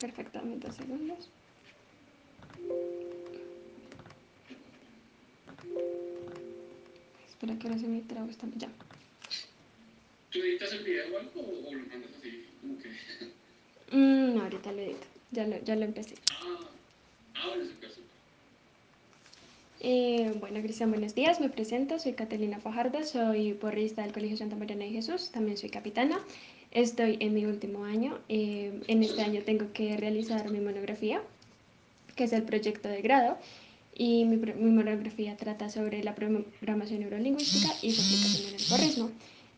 Perfectamente, dos segundos. Espera que ahora se me traba esta. Ya. ¿Tú editas el video o algo o lo mandas así? ¿Cómo que? Mm, no, ahorita lo edito. Ya lo, ya lo empecé. Ah, ah bueno, súper, súper. Eh, bueno, Cristian, buenos días. Me presento. Soy Catalina Fajardo. Soy porrista del Colegio Santa Mariana de Jesús. También soy capitana. Estoy en mi último año. Eh, en este año tengo que realizar mi monografía, que es el proyecto de grado. Y mi, monografía trata sobre la programación neurolingüística y su aplicación en el porrismo.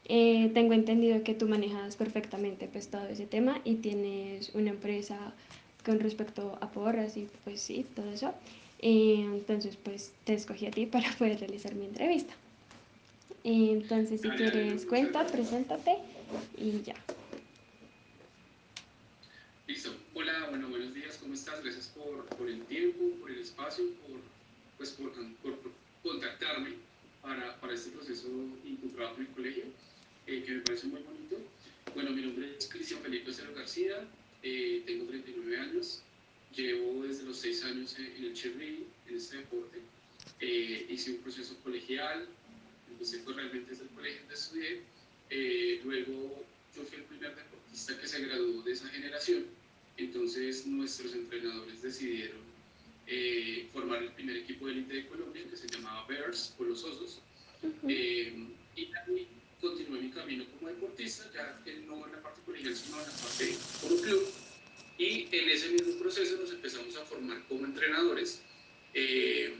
Eh, tengo entendido que tú manejas perfectamente pues todo ese tema y tienes una empresa con respecto a porras y pues sí, todo eso. Eh, entonces pues te escogí a ti para poder realizar mi entrevista. Entonces si quieres cuenta, preséntate y ya. Listo. Hola, bueno, buenos días, ¿cómo estás? Gracias por, por el tiempo, por el espacio, por, pues, por, por- por contactarme para, para este proceso y tu trabajo en el colegio, eh, que me parece muy bonito. Bueno, mi nombre es Cristian Felipe Cero García, eh, tengo 39 años, llevo desde los 6 años en en el cheerleading, en este deporte. Eh, hice un proceso colegial, empecé pues realmente desde el colegio donde estudié, eh, luego yo fui el primer deportista que se graduó de esa generación, entonces nuestros entrenadores decidieron eh, formar el primer equipo de élite de Colombia que se llamaba Bears o los Osos, eh, y ahí continué mi camino como deportista, ya no en la parte colegial, sino en la parte como club, y en ese mismo proceso nos empezamos a formar como entrenadores, eh,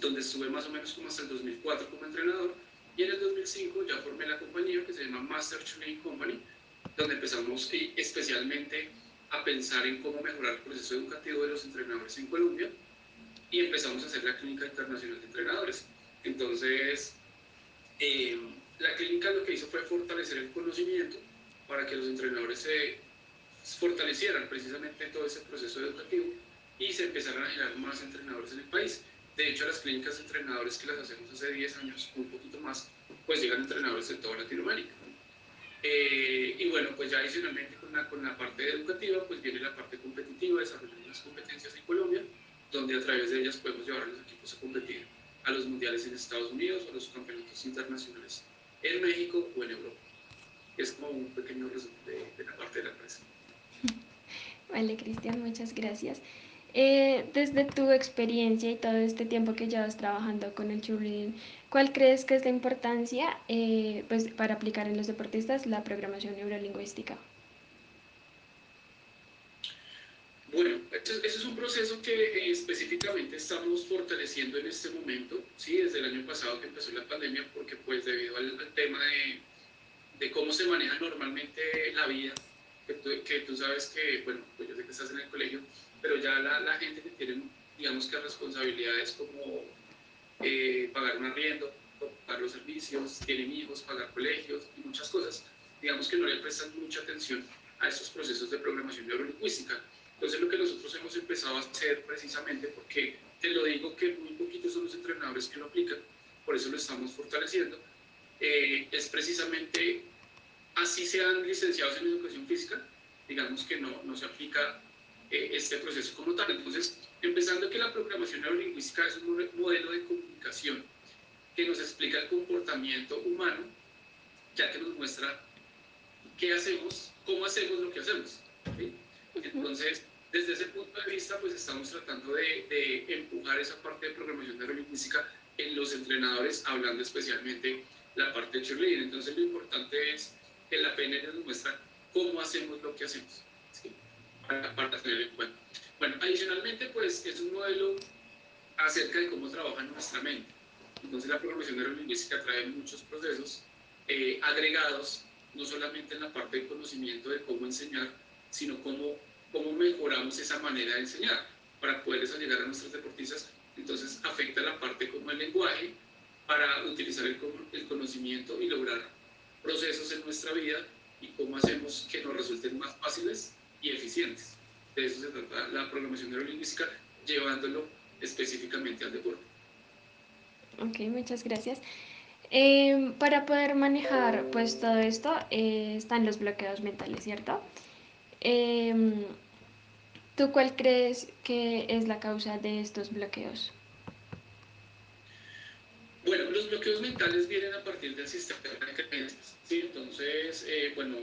donde estuve más o menos como hasta el 2004 como entrenador, y en el 2005 ya formé la compañía que se llama Master Cheerleading Company, donde empezamos eh, especialmente a pensar en cómo mejorar el proceso educativo de los entrenadores en Colombia, y empezamos a hacer la clínica internacional de entrenadores. Entonces, eh, la clínica lo que hizo fue fortalecer el conocimiento para que los entrenadores se fortalecieran precisamente todo ese proceso educativo y se empezaran a generar más entrenadores en el país. De hecho, las clínicas de entrenadores que las hacemos hace 10 años, un poquito más, pues llegan entrenadores de toda Latinoamérica. Eh, y bueno, pues ya adicionalmente con la, con la parte educativa, pues viene la parte competitiva, desarrollando las competencias en Colombia, donde a través de ellas podemos llevar a los equipos a competir a los mundiales en Estados Unidos o a los campeonatos internacionales en México o en Europa. Es como un pequeño resumen de, la parte de la empresa. Vale, Cristian, muchas gracias. Eh, desde tu experiencia y todo este tiempo que llevas trabajando con el cheerleading, ¿cuál crees que es la importancia eh, pues, para aplicar en los deportistas la programación neurolingüística? Bueno, eso es un proceso que eh, específicamente estamos fortaleciendo en este momento, ¿sí? desde el año pasado que empezó la pandemia, porque pues debido al, al tema de, de cómo se maneja normalmente la vida, que tú, que tú sabes que, bueno, pues yo sé que estás en el colegio, pero ya la, la gente que tiene, digamos que responsabilidades como eh, pagar un arriendo, pagar los servicios, tienen hijos, pagar colegios y muchas cosas, digamos que no le prestan mucha atención a estos procesos de programación neurolingüística. Entonces lo que nosotros hemos empezado a hacer precisamente, porque te lo digo que muy poquitos son los entrenadores que lo aplican, por eso lo estamos fortaleciendo, eh, es precisamente así sean licenciados en educación física, digamos que no, no se aplica eh, este proceso como tal. Entonces, empezando que la programación neurolingüística es un mo- modelo de comunicación que nos explica el comportamiento humano, ya que nos muestra qué hacemos, cómo hacemos lo que hacemos. ¿sí? Entonces, desde ese punto de vista, pues estamos tratando de, de empujar esa parte de programación neurolingüística en los entrenadores, hablando especialmente la parte de cheerleading. Entonces, lo importante es que la PNL nos muestra cómo hacemos lo que hacemos. Para, tener en cuenta. Bueno, adicionalmente, pues es un modelo acerca de cómo trabaja nuestra mente. Entonces, la programación neurolingüística trae muchos procesos eh, agregados, no solamente en la parte de conocimiento de cómo enseñar, sino cómo, cómo mejoramos esa manera de enseñar para poderles llegar a nuestros deportistas. Entonces, afecta la parte como el lenguaje para utilizar el, el conocimiento y lograr procesos en nuestra vida y cómo hacemos que nos resulten más fáciles y eficientes. De eso se trata la programación neurolingüística, llevándolo específicamente al deporte. Ok, muchas gracias. Em, para poder manejar pues todo esto eh, están los bloqueos mentales, ¿cierto? Em, ¿Tú cuál crees que es la causa de estos bloqueos? Bueno, los bloqueos mentales vienen a partir del sistema de creencias, ¿sí? Entonces, eh, bueno,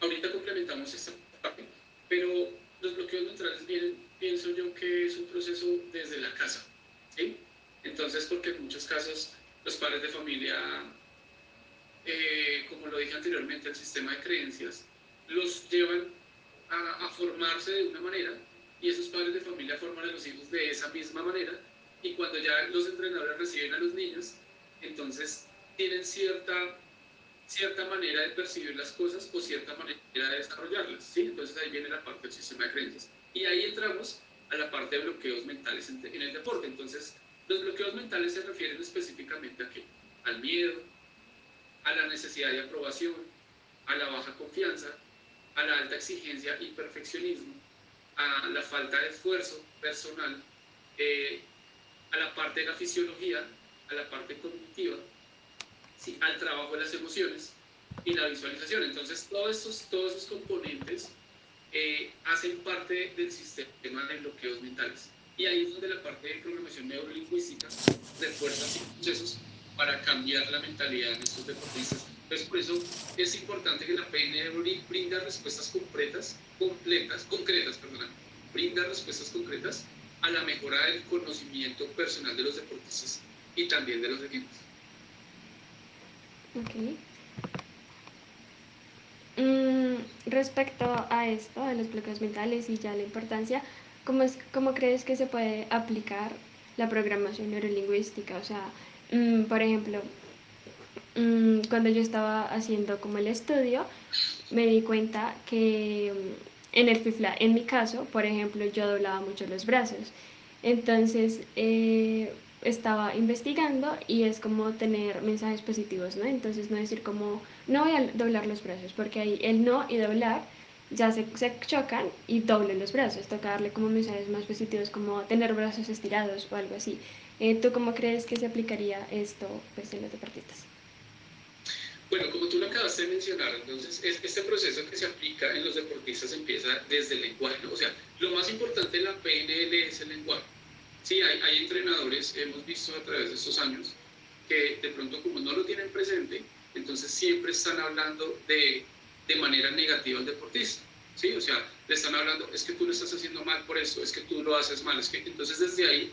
ahorita complementamos esta pero los bloqueos vienen, pienso yo que es un proceso desde la casa, ¿sí? Entonces, porque en muchos casos los padres de familia, eh, como lo dije anteriormente, el sistema de creencias los llevan a, a formarse de una manera y esos padres de familia forman a los hijos de esa misma manera y cuando ya los entrenadores reciben a los niños, entonces tienen cierta, cierta manera de percibir las cosas o cierta manera de desarrollarlas. ¿sí? Entonces ahí viene la parte del sistema de creencias. Y ahí entramos a la parte de bloqueos mentales en, el deporte. Entonces, los bloqueos mentales se refieren específicamente a qué? Al miedo, a la necesidad de aprobación, a la baja confianza, a la alta exigencia y perfeccionismo, a la falta de esfuerzo personal, eh, a la parte de la fisiología, a la parte cognitiva, ¿sí? al trabajo de las emociones y la visualización. Entonces, todos esos, todos esos componentes eh, hacen parte del sistema de bloqueos mentales. Y ahí es donde la parte de programación neurolingüística refuerza esos procesos para cambiar la mentalidad de estos deportistas. Entonces, por eso es importante que la PNL brinda respuestas concretas, completas, concretas, perdón, brinda respuestas concretas a la mejora del conocimiento personal de los deportistas y también de los equipos. Okay. Mm, respecto a esto, a los bloqueos mentales y ya la importancia, ¿cómo, es, ¿cómo crees que se puede aplicar la programación neurolingüística? O sea, mm, por ejemplo, mm, cuando yo estaba haciendo como el estudio, me di cuenta que en el FIFLA, en mi caso, por ejemplo, yo doblaba mucho los brazos. Entonces, eh, estaba investigando y es como tener mensajes positivos, ¿no? Entonces, no decir como, no voy a doblar los brazos, porque ahí el no y doblar ya se, se chocan y doble los brazos. Toca darle como mensajes más positivos, como tener brazos estirados o algo así. Eh, ¿Tú cómo crees que se aplicaría esto pues, en los deportistas? Bueno, como tú lo acabaste de mencionar, entonces este proceso que se aplica en los deportistas empieza desde el lenguaje, ¿no? O sea, lo más importante en la PNL es el lenguaje. Sí, hay, hay, entrenadores, hemos visto a través de estos años, que de pronto como no lo tienen presente, entonces siempre están hablando de, de manera negativa al deportista. ¿sí? O sea, le están hablando, es que tú lo estás haciendo mal por eso, es que tú lo haces mal, es que entonces desde ahí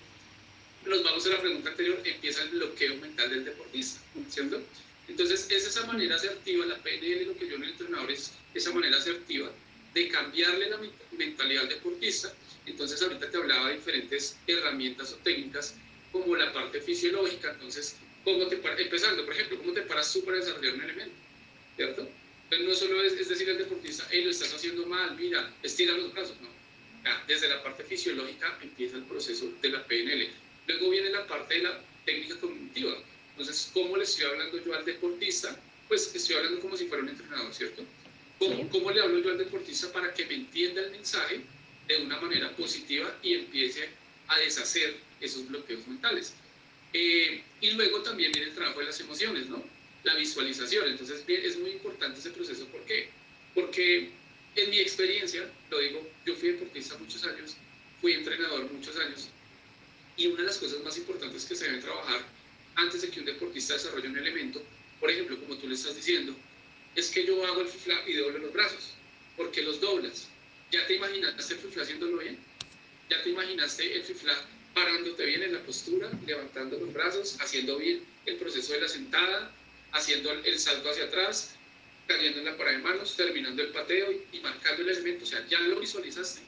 nos vamos a la pregunta anterior, empieza el bloqueo mental del deportista, ¿cierto? Entonces, es esa manera asertiva, la PNL, lo que yo en el entrenador es esa manera asertiva de cambiarle la mentalidad al deportista. Entonces, ahorita te hablaba de diferentes herramientas o técnicas, como la parte fisiológica. Entonces, ¿cómo te empezando, por ejemplo, ¿cómo te paras tú para desarrollar un elemento? ¿Cierto? Pues no solo es, es decir al deportista, hey, lo estás haciendo mal, mira, estira los brazos, no. desde la parte fisiológica empieza el proceso de la PNL. Luego viene la parte de la técnica cognitiva entonces, ¿cómo le estoy hablando yo al deportista? Pues estoy hablando como si fuera un entrenador, ¿cierto? ¿Cómo, ¿Cómo, le hablo yo al deportista para que me entienda el mensaje de una manera positiva y empiece a deshacer esos bloqueos mentales? Eh, y luego también viene el trabajo de las emociones, ¿no? La visualización. Entonces, es muy importante ese proceso. ¿Por qué? Porque en mi experiencia, lo digo, yo fui deportista muchos años, fui entrenador muchos años, y una de las cosas más importantes que se deben trabajar antes de que un deportista desarrolle un elemento, por ejemplo, como tú le estás diciendo, es que yo hago el fifla y doblo los brazos. ¿Por qué los doblas? ¿Ya te imaginaste el fifla haciéndolo bien? ¿Ya te imaginaste el fifla parándote bien en la postura, levantando los brazos, haciendo bien el proceso de la sentada, haciendo el salto hacia atrás, cayendo en la parada de manos, terminando el pateo y, marcando el elemento? O sea, ya lo visualizaste.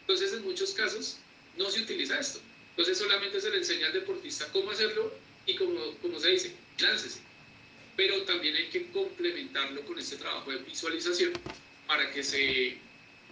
Entonces, en muchos casos, no se utiliza esto. Entonces, solamente se le enseña al deportista cómo hacerlo y como, como se dice, láncese. Pero también hay que complementarlo con este trabajo de visualización para que se,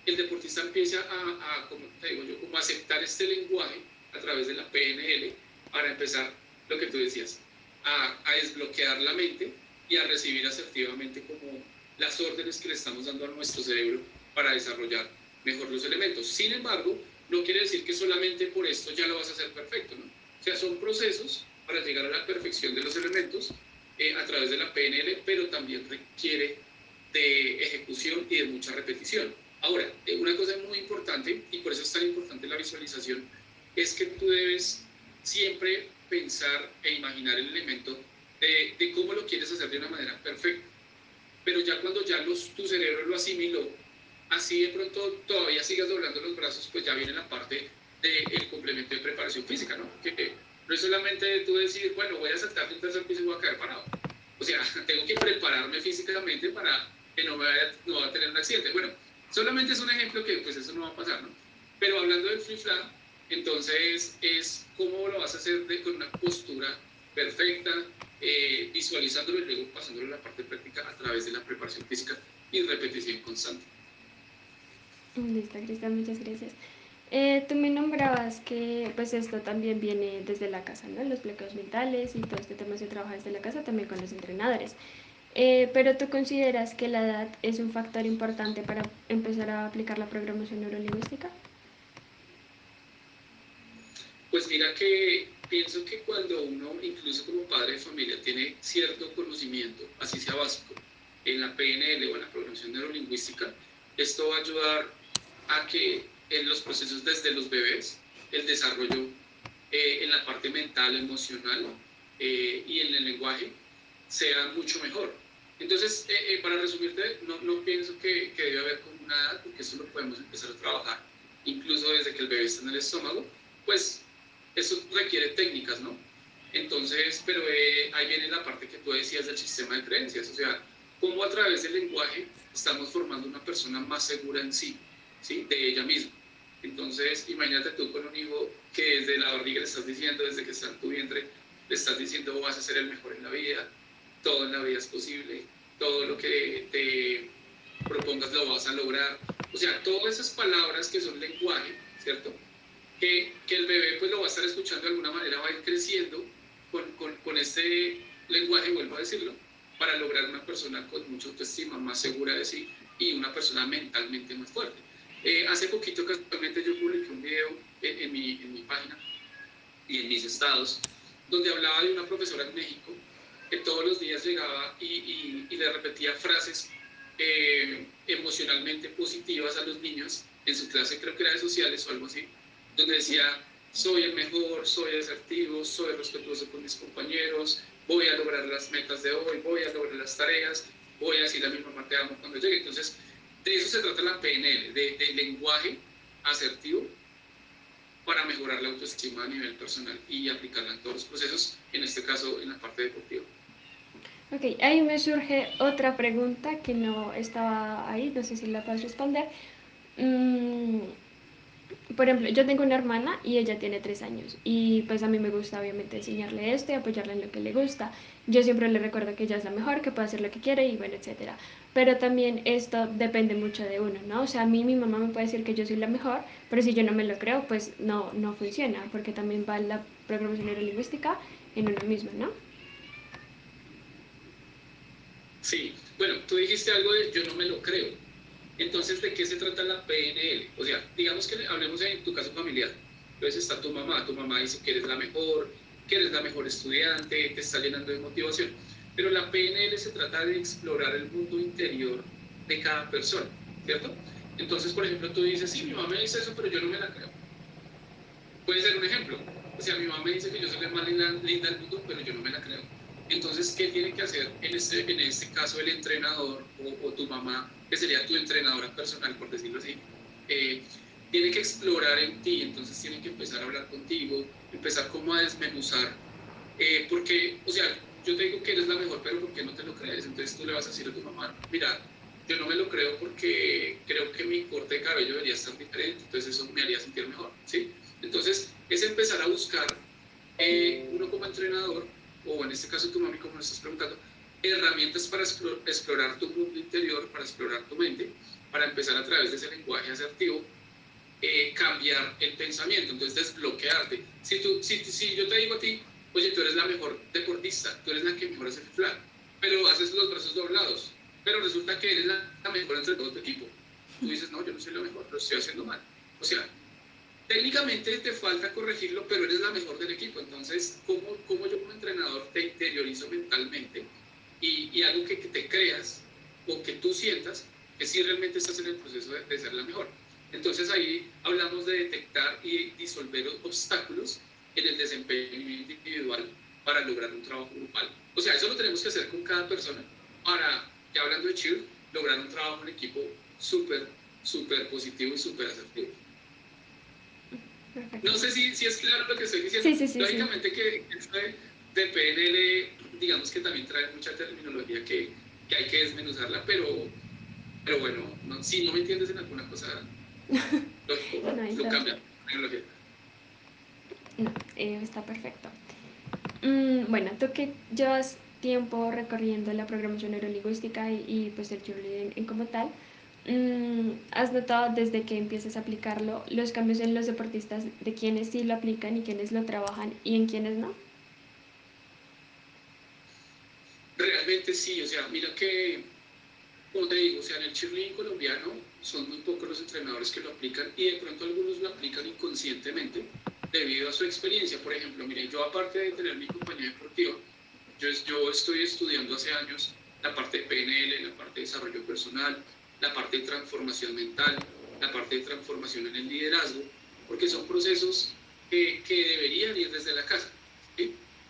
el deportista empiece a, a como te digo yo, como aceptar este lenguaje a través de la PNL para empezar lo que tú decías, a, a desbloquear la mente y a recibir asertivamente como las órdenes que le estamos dando a nuestro cerebro para desarrollar mejor los elementos. Sin embargo, no quiere decir que solamente por esto ya lo vas a hacer perfecto, ¿no? O sea, son procesos para llegar a la perfección de los elementos eh, a través de la PNL, pero también requiere de ejecución y de mucha repetición. Ahora, eh, una cosa muy importante, y por preparación es que tú debes siempre pensar e imaginar el elemento de, de cómo lo quieres hacer de una manera perfecta. Pero ya cuando ya los, tu cerebro lo asimiló, así de pronto todavía sigas doblando los brazos, pues ya viene la parte del complemento de preparación física, ¿no? Que no es solamente tú decir, bueno, voy a saltar de un tercer piso y voy a caer parado. O sea, tengo que prepararme físicamente para que no, vaya, no va a tener un accidente. Bueno, solamente es un ejemplo que pues eso no va a pasar, ¿no? Pero hablando del free flat, entonces es cómo lo vas a hacer de, con una postura perfecta, eh, visualizándolo y luego pasándolo a la parte práctica a través de la preparación física y repetición constante. Listo, Cristian, muchas gracias. Eh, tú me nombrabas que pues esto también viene desde la casa, ¿no? Los bloqueos mentales y todo este tema se trabaja desde la casa también con los entrenadores. Eh, pero tú consideras que la edad es un factor importante para empezar a aplicar la programación neurolingüística? Pues mira que pienso que cuando uno, incluso como padre de familia, tiene cierto conocimiento, así sea básico, en la PNL o en la programación neurolingüística, esto va a ayudar a que en los procesos desde los bebés, el desarrollo eh, en la parte mental, emocional eh, y en el lenguaje sea mucho mejor. Entonces, eh, para resumirte, no, no pienso que, que, debe haber como una edad, porque eso lo podemos empezar a trabajar, incluso desde que el bebé está en el estómago, pues eso requiere técnicas, ¿no? Entonces, pero ahí viene la parte que tú decías del sistema de creencias, o sea, cómo a través del lenguaje estamos formando una persona más segura en sí, ¿sí? De ella misma. Entonces, imagínate tú con un hijo que desde la barriga le estás diciendo, desde que está en tu vientre, le estás diciendo vas a ser el mejor en la vida, todo en la vida es posible, todo lo que te propongas lo vas a lograr. O sea, todas esas palabras que son lenguaje, ¿cierto? Que, que el bebé pues lo va a estar escuchando de alguna manera, va a ir creciendo con, con, con este lenguaje, vuelvo a decirlo, para lograr una persona con mucha autoestima, más segura de sí y una persona mentalmente más fuerte. Eh, hace poquito casualmente yo publiqué un video en, mi, en, mi, página y en mis estados donde hablaba de una profesora en México que todos los días llegaba y, y, y le repetía frases eh, emocionalmente positivas a los niños en su clase, creo que era de sociales o algo así, donde decía, soy el mejor, soy asertivo, soy respetuoso con mis compañeros, voy a lograr las metas de hoy, voy a lograr las tareas, voy a decir a mi mamá te amo cuando llegue. Entonces, de eso se trata la PNL, de, de lenguaje asertivo para mejorar la autoestima a nivel personal y aplicarla en todos los procesos, en este caso en la parte deportiva. Ok, ahí me surge otra pregunta que no estaba ahí, no sé si la puedes responder. Mm, por ejemplo, yo tengo una hermana y ella tiene tres años y pues a mí me gusta obviamente enseñarle esto y apoyarla en lo que le gusta. Yo siempre le recuerdo que ella es la mejor, que puede hacer lo que quiere y bueno, etcétera. Pero también esto depende mucho de uno, ¿no? O sea, a mí mi mamá me puede decir que yo soy la mejor, pero si yo no me lo creo, pues no, no funciona, porque también va la programación neurolingüística en uno mismo, ¿no? Sí, bueno, tú dijiste algo de yo no me lo creo. Entonces, ¿de qué se trata la PNL? O sea, digamos que hablemos en tu caso familiar. Entonces está tu mamá, tu mamá dice que eres la mejor, que eres la mejor estudiante, te está llenando de motivación. Pero la PNL se trata de explorar el mundo interior de cada persona, ¿cierto? Entonces, por ejemplo, tú dices, sí, mi mamá me dice eso, pero yo no me la creo. Puede ser un ejemplo. O sea, mi mamá me dice que yo soy la más linda, linda del mundo, pero yo no me la creo. Entonces, ¿qué tiene que hacer en este, en este caso el entrenador o, o tu mamá, que sería tu entrenadora personal, por decirlo así? Eh, tiene que explorar en ti, entonces tiene que empezar a hablar contigo, empezar como a desmenuzar, eh, porque, o sea, yo te digo que eres la mejor, pero ¿por qué no te lo crees? Entonces tú le vas a decir a tu mamá, mira, yo no me lo creo porque creo que mi corte de cabello debería estar diferente, entonces eso me haría sentir mejor, ¿sí? Entonces es empezar a buscar, eh, uno como entrenador, o en este caso mami, como me estás preguntando, herramientas para explorar tu mundo interior, para explorar tu mente, para empezar a través de ese lenguaje asertivo, eh, cambiar el pensamiento, entonces desbloquearte. Si, tú, si, si yo te digo a ti, oye, tú eres la mejor deportista, tú eres la que mejor hace flan, pero haces los brazos doblados, pero resulta que eres la, la mejor entre todo tu equipo. Tú dices, no, yo no soy la mejor, lo estoy haciendo mal. O sea, técnicamente te falta corregirlo, pero eres la mejor del equipo. Entonces, ¿cómo, cómo yo como entrenador te interiorizo mentalmente y, y algo que, que, te creas o que tú sientas que sí realmente estás en el proceso de, de, ser la mejor? Entonces ahí hablamos de detectar y disolver obstáculos en el desempeño individual para lograr un trabajo grupal. O sea, eso lo tenemos que hacer con cada persona para, ya hablando de Cheer, lograr un trabajo en equipo súper, súper positivo y súper asertivo. No sé si, si, es claro lo que estoy diciendo. Sí, sí, sí, Lógicamente que esto de, PNL, digamos que también trae mucha terminología que, que hay que desmenuzarla, pero, pero bueno, si no me entiendes en alguna cosa, lo, no, lo cambia. No, eh, está perfecto. Mm, bueno, tú que llevas tiempo recorriendo la programación neurolingüística y, y pues el cheerleading en como tal, ¿has notado desde que empiezas a aplicarlo los cambios en los deportistas de quienes sí lo aplican y quienes lo trabajan y en quienes no? Realmente sí, o sea, mira que, como te digo, o sea, en el cheerleading colombiano son muy pocos los entrenadores que lo aplican y de pronto algunos lo aplican inconscientemente debido a su experiencia. Por ejemplo, mire, yo aparte de tener mi compañía deportiva, yo, yo estoy estudiando hace años la parte de PNL, la parte de desarrollo personal, la parte de transformación mental, la parte de transformación en el liderazgo, porque son procesos que, que deberían ir desde la casa.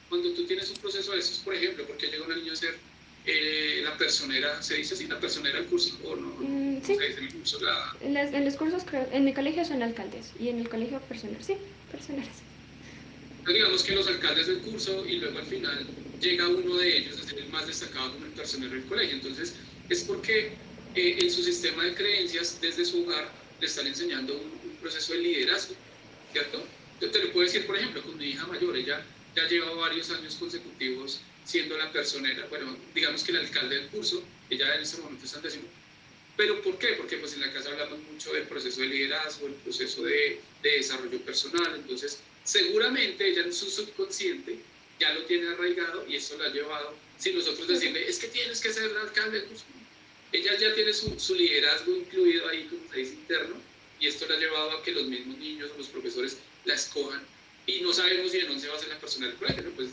Cuando tú tienes un proceso de esos, por ejemplo, porque llega un niño a ser eh, la personera, ¿se dice así, la personera del curso o no? Mm, sí. en, el curso, la... en, los cursos, en mi colegio son alcaldes y en el colegio personal, sí personas. Digamos que los alcaldes del curso y luego al final llega uno de ellos a ser el más destacado como el personero del colegio. Entonces, es porque eh, en su sistema de creencias, desde su hogar, le están enseñando un, proceso de liderazgo, ¿cierto? Yo te lo puedo decir, por ejemplo, con mi hija mayor, ella ya lleva varios años consecutivos siendo la personera, bueno, digamos que el alcalde del curso, ella en ese momento está en décimo ¿Pero por qué? Porque pues en la casa hablamos mucho del proceso de liderazgo, el proceso de, de desarrollo personal, entonces seguramente ella en su subconsciente ya lo tiene arraigado y eso la ha llevado, si nosotros decirle, es que tienes que ser el alcalde, pues, ella ya tiene su, su, liderazgo incluido ahí, como se dice, interno, y esto le ha llevado a que los mismos niños o los profesores la escojan y no sabemos si en 11 va a ser la persona del colegio, pues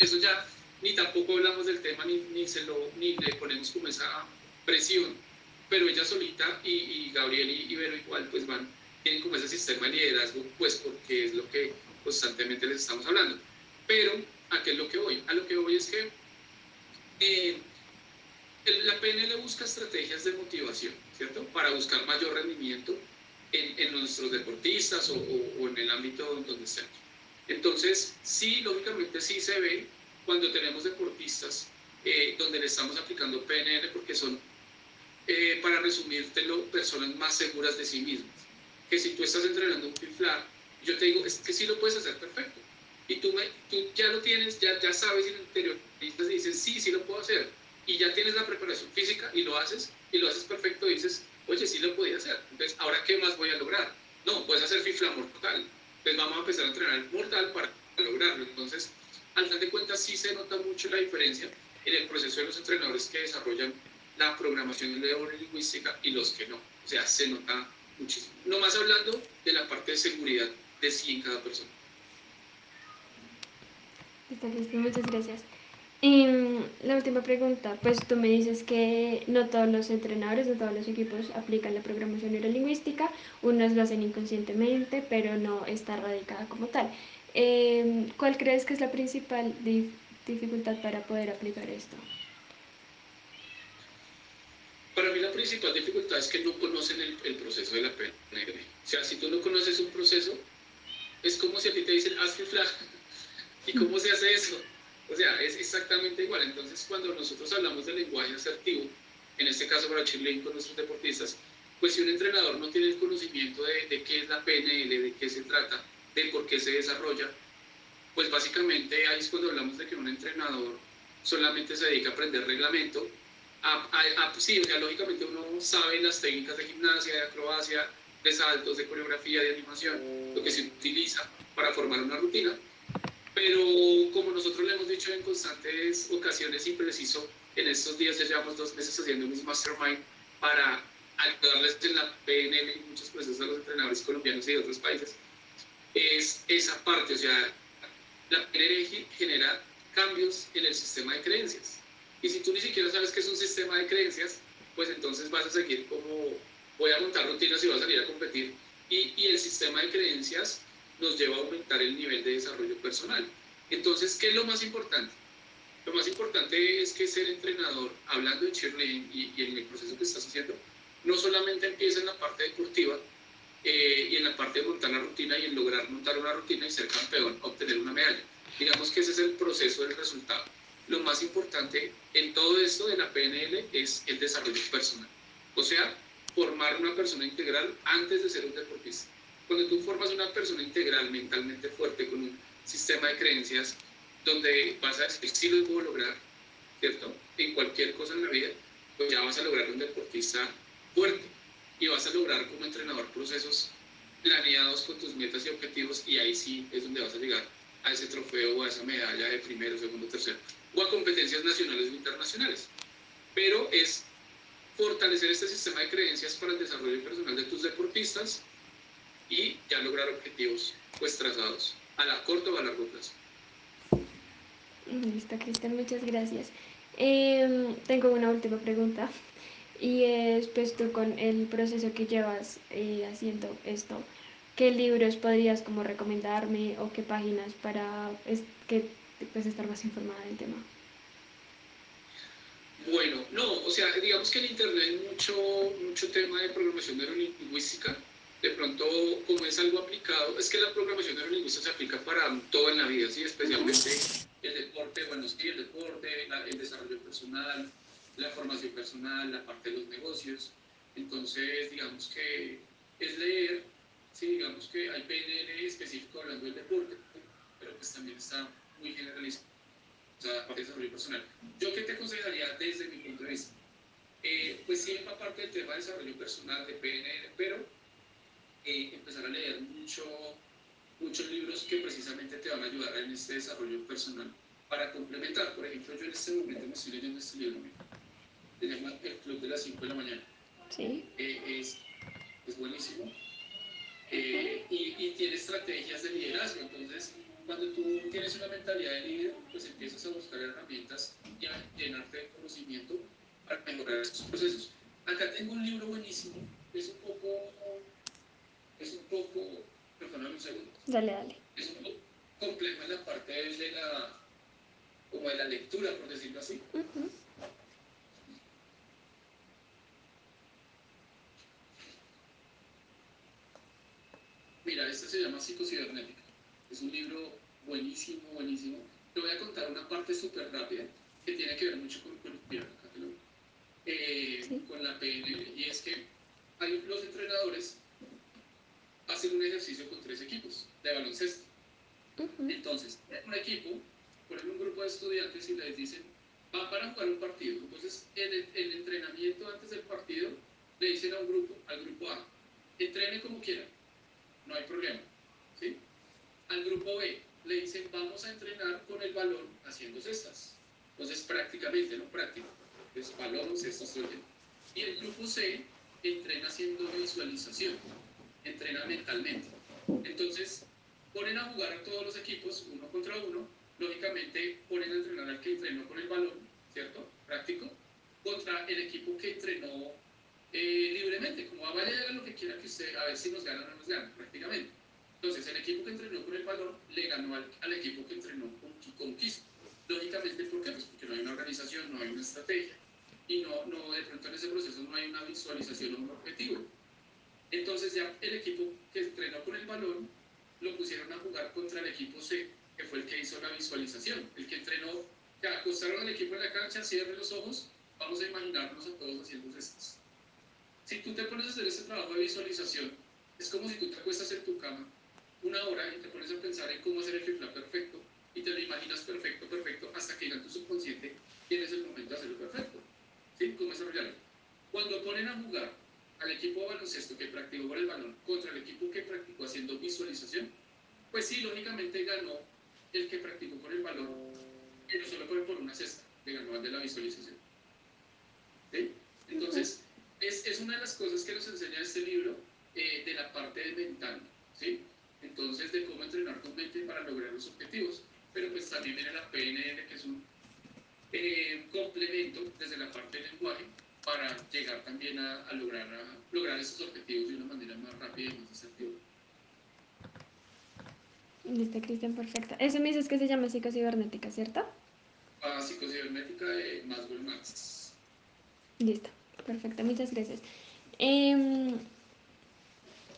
eso ya ni tampoco hablamos del tema ni, ni, se lo, ni le ponemos como esa presión pero ella solita y, Gabriel y Ibero igual pues van, tienen como ese sistema de liderazgo, pues porque es lo que constantemente les estamos hablando. Pero, ¿a qué es lo que voy? A lo que voy es que eh, la PNL busca estrategias de motivación, ¿cierto? Para buscar mayor rendimiento en, en nuestros deportistas o, o, en el ámbito donde estemos. Entonces, sí, lógicamente sí se ve cuando tenemos deportistas eh, donde le estamos aplicando PNL porque son eh, para resumírtelo, personas más seguras de sí mismas. Que si tú estás entrenando un fiflar, yo te digo, es que sí lo puedes hacer perfecto. Y tú, me, tú ya lo tienes, ya, ya sabes en el interior, y dices, sí, sí lo puedo hacer. Y ya tienes la preparación física y lo haces, y lo haces perfecto, dices, oye, sí lo podía hacer. Entonces, ¿ahora qué más voy a lograr? No, puedes hacer fifla mortal. Entonces vamos a empezar a entrenar mortal para lograrlo. Entonces, al final de cuentas, sí se nota mucho la diferencia en el proceso de los entrenadores que desarrollan la programación neurolingüística y los que no. O sea, se nota muchísimo. No más hablando de la parte de seguridad de sí en cada persona. Está listo, muchas gracias. Y mm, la última pregunta, pues tú me dices que no todos los entrenadores, no todos los equipos aplican la programación neurolingüística, unos lo hacen inconscientemente, pero no está radicada como tal. Em, ¿Cuál crees que es la principal dificultad para poder aplicar esto? Para mí la principal dificultad es que no conocen el, proceso de la PNL. O sea, si tú no conoces un proceso, es como si a ti te dicen, haz flag. ¿Y cómo se hace eso? O sea, es exactamente igual. Entonces, cuando nosotros hablamos de lenguaje asertivo, en este caso para Chile con nuestros deportistas, pues si un entrenador no tiene el conocimiento de, de, qué es la PNL, de qué se trata, de por qué se desarrolla, pues básicamente ahí es cuando hablamos de que un entrenador solamente se dedica a aprender reglamento sí, o sea, lógicamente uno sabe las técnicas de gimnasia, de acrobacia, de saltos, de coreografía, de animación, lo que se utiliza para formar una rutina, pero como nosotros le hemos dicho en constantes ocasiones y preciso, en estos días ya llevamos dos meses haciendo un mastermind para ayudarles en la PNL y muchos procesos a los entrenadores colombianos y de otros países, es esa parte, o sea, la PNL genera cambios en el sistema de creencias. Y si tú ni siquiera sabes que es un sistema de creencias, pues entonces vas a seguir como voy a montar rutinas y voy a salir a competir Y, y el sistema de creencias nos lleva a aumentar el nivel de desarrollo personal. Entonces, ¿qué es lo más importante? Lo más importante es que ser entrenador, hablando de cheerleading y, y en el proceso que estás haciendo, no solamente empieza en la parte deportiva eh, y en la parte de montar la rutina y en lograr montar una rutina y ser campeón, obtener una medalla. Digamos que ese es el proceso del resultado. Lo más importante en todo esto de la PNL es el desarrollo personal. O sea, formar una persona integral antes de ser un deportista. Cuando tú formas una persona integral, mentalmente fuerte, con un sistema de creencias, donde vas a decir, sí lo puedo lograr, ¿cierto? En cualquier cosa en la vida, pues ya vas a lograr un deportista fuerte y vas a lograr como entrenador procesos planeados con tus metas y objetivos y ahí sí es donde vas a llegar a ese trofeo o a esa medalla de primero, segundo, tercero o a competencias nacionales o internacionales. Pero es fortalecer este sistema de creencias para el desarrollo personal de tus deportistas y ya lograr objetivos pues trazados a la corto o a largo plazo. Listo, Cristian, muchas gracias. Eh, tengo una última pregunta y es pues tú con el proceso que llevas eh, haciendo esto, ¿qué libros podrías como recomendarme o qué páginas para que, pues, estar más informada del tema? Bueno, no, o sea, digamos que en Internet hay mucho, mucho tema de programación neurolingüística. De pronto, como es algo aplicado, es que la programación neurolingüística se aplica para todo en la vida, ¿sí? especialmente el deporte, bueno, sí, el deporte, el desarrollo personal, la formación personal, la parte de los negocios. Entonces, digamos que es leer, sí, digamos que hay PNL específico hablando del deporte, pero pues también está muy generalizado sea, para desarrollo personal. Yo qué te aconsejaría desde mi punto de vista? Eh, pues sí, va parte del tema de desarrollo personal, de PNL, pero eh, empezar a leer mucho, muchos libros que precisamente te van a ayudar en este desarrollo personal para complementar. Por ejemplo, yo en este momento me estoy leyendo este libro, se llama El Club de las 5 de la mañana. Sí. Eh, es, es buenísimo. y, y tiene estrategias de liderazgo, entonces cuando tú tienes una mentalidad de líder, pues empiezas a buscar herramientas y a llenarte de conocimiento para mejorar esos procesos. Acá tengo un libro buenísimo, es un poco, es un poco, perdóname un segundo. Dale, dale. Es un poco complejo en la parte de la, como de la lectura, por decirlo así. Mira, este se llama psicocibernética. Es un libro buenísimo, buenísimo. Te voy a contar una parte súper rápida que tiene que ver mucho con, con, eh, con la PNL. Y es que hay, los entrenadores hacen un ejercicio con tres equipos de baloncesto. Entonces, un equipo, ponen un grupo de estudiantes y les dicen, van para jugar un partido. Entonces, en el, el entrenamiento antes del partido, le dicen a un grupo, al grupo A, entrene como quiera, no hay problema al grupo B le dicen vamos a entrenar con el balón haciendo cestas. Entonces prácticamente, ¿no? Práctico. Es balón, cestas, todo Y el grupo C entrena haciendo visualización, entrena mentalmente. Entonces ponen a jugar a todos los equipos, uno contra uno, lógicamente ponen a entrenar al que entrenó con el balón, ¿cierto? Práctico, contra el equipo que entrenó eh, libremente, como a vaya lo que quiera que usted, a ver si nos gana o no nos gana, prácticamente. Entonces, el equipo que entrenó con el balón le ganó al, equipo que entrenó con, con Lógicamente, ¿por qué? Pues porque no hay una organización, no hay una estrategia y no, no, de pronto en ese proceso no hay una visualización o un objetivo. Entonces ya el equipo que entrenó con el balón lo pusieron a jugar contra el equipo C, que fue el que hizo la visualización, el que entrenó, que acostaron al equipo en la cancha, cierren los ojos, vamos a imaginarnos a todos haciendo estas. Si tú te pones a hacer ese trabajo de visualización, es como si tú te acuestas en tu cama una hora y te pones a pensar en cómo hacer el fifla perfecto y te lo imaginas perfecto, perfecto, hasta que en tu subconsciente tienes el momento de hacerlo perfecto. ¿Sí? ¿Cómo desarrollarlo? Cuando ponen a jugar al equipo de baloncesto que practicó con el balón contra el equipo que practicó haciendo visualización, pues sí, lógicamente ganó el que practicó con el balón, pero solo por, por una cesta, le ganó al de la visualización. ¿Sí? Entonces, es, es, una de las cosas que nos enseña este libro eh, de la parte mental. ¿sí? entonces de cómo entrenar tu mente para lograr los objetivos. Pero pues también viene la PNL, que es un eh, complemento desde la parte del lenguaje para llegar también a, lograr, a lograr esos objetivos de una manera más rápida y más asertiva. Listo, Cristian, perfecto. Eso me dices que se llama psicocibernética, ¿cierto? Ah, psicocibernética de Maswell Max. Listo, perfecto, muchas gracias. Em,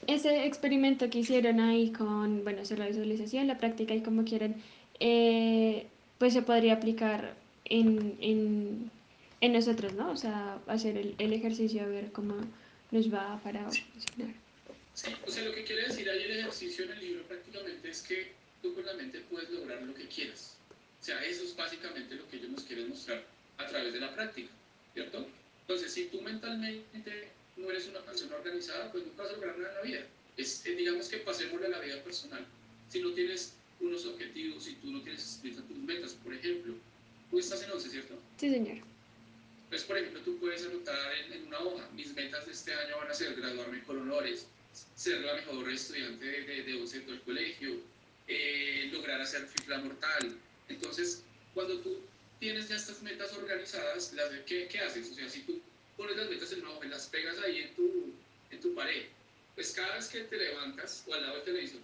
ese experimento que hicieron ahí con, bueno, hacer la visualización, la práctica y como quieren, eh, pues se podría aplicar en, en, en, nosotros, ¿no? O sea, hacer el, el, ejercicio a ver cómo nos va para funcionar. Sí, o sea, lo que quiere decir ahí el ejercicio en el libro prácticamente es que tú con la mente puedes lograr lo que quieras. O sea, eso es básicamente lo que ellos nos quieren mostrar a través de la práctica, ¿cierto? Entonces, si tú mentalmente no eres una persona organizada, pues nunca vas a lograr nada en la vida. Es, eh, digamos que pasemos a la vida personal. Si no tienes unos objetivos, si tú no tienes tus metas, por ejemplo, tú estás en 11, ¿cierto? Sí, señor. Pues, por ejemplo, tú puedes anotar en, en, una hoja, mis metas de este año van a ser graduarme con honores, ser la mejor estudiante de, de, de 11 del colegio, eh, lograr hacer fibra mortal. Entonces, cuando tú tienes ya estas metas organizadas, las, ¿qué, ¿qué, haces? O sea, si tú pones las metas en una hoja y las pegas ahí en tu, en tu pared, pues cada vez que te levantas o al lado del televisor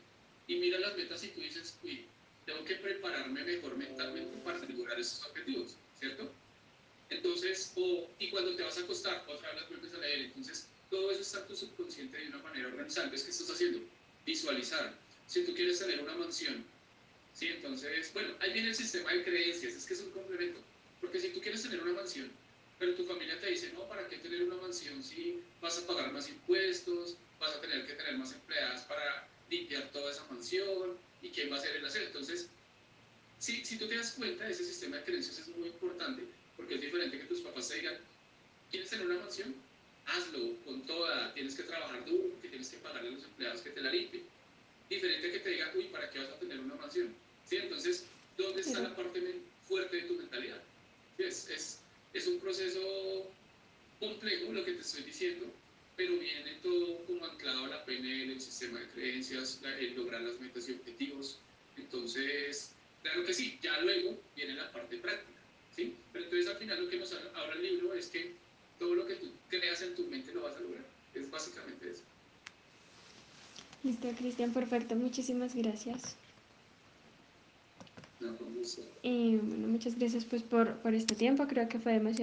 y miras las metas y tú dices, uy, tengo que prepararme mejor mentalmente para lograr esos objetivos, ¿cierto? Entonces, o, y cuando te vas a acostar, otra vez las vuelves a leer. Entonces, todo eso está en tu subconsciente de una manera organizada. ¿Ves qué estás haciendo? Visualizar. Si tú quieres tener una mansión, ¿sí? Entonces, bueno, ahí viene el sistema de creencias. Es que es un complemento. Porque si tú quieres tener una mansión, pero tu familia te dice, no, ¿para qué tener una mansión si vas a pagar más impuestos, vas a tener que tener más empleadas para limpiar toda esa mansión y quién va a hacer el hacer? Entonces, si, si tú te das cuenta, ese sistema de creencias es muy importante porque es diferente que tus papás te digan, ¿quieres tener una mansión? Hazlo con toda, tienes que trabajar duro, que tienes que pagarle a los empleados que te la limpien. Diferente que te digan, uy, ¿para qué vas a tener una mansión? ¿Sí? Entonces, ¿dónde está la parte fuerte de tu mentalidad? ¿Sí? Es, es, es un proceso complejo lo que te estoy diciendo, pero viene todo como anclado a la PNL, el sistema de creencias, el lograr las metas y objetivos. Entonces, claro que sí, ya luego viene la parte práctica. ¿Sí? Pero entonces al final lo que nos habla el libro es que todo lo que tú creas en tu mente lo vas a lograr. Es básicamente eso. Listo, Cristian, perfecto. Muchísimas gracias. No. Y bueno, muchas gracias pues por, por este tiempo. Creo que fue demasiado.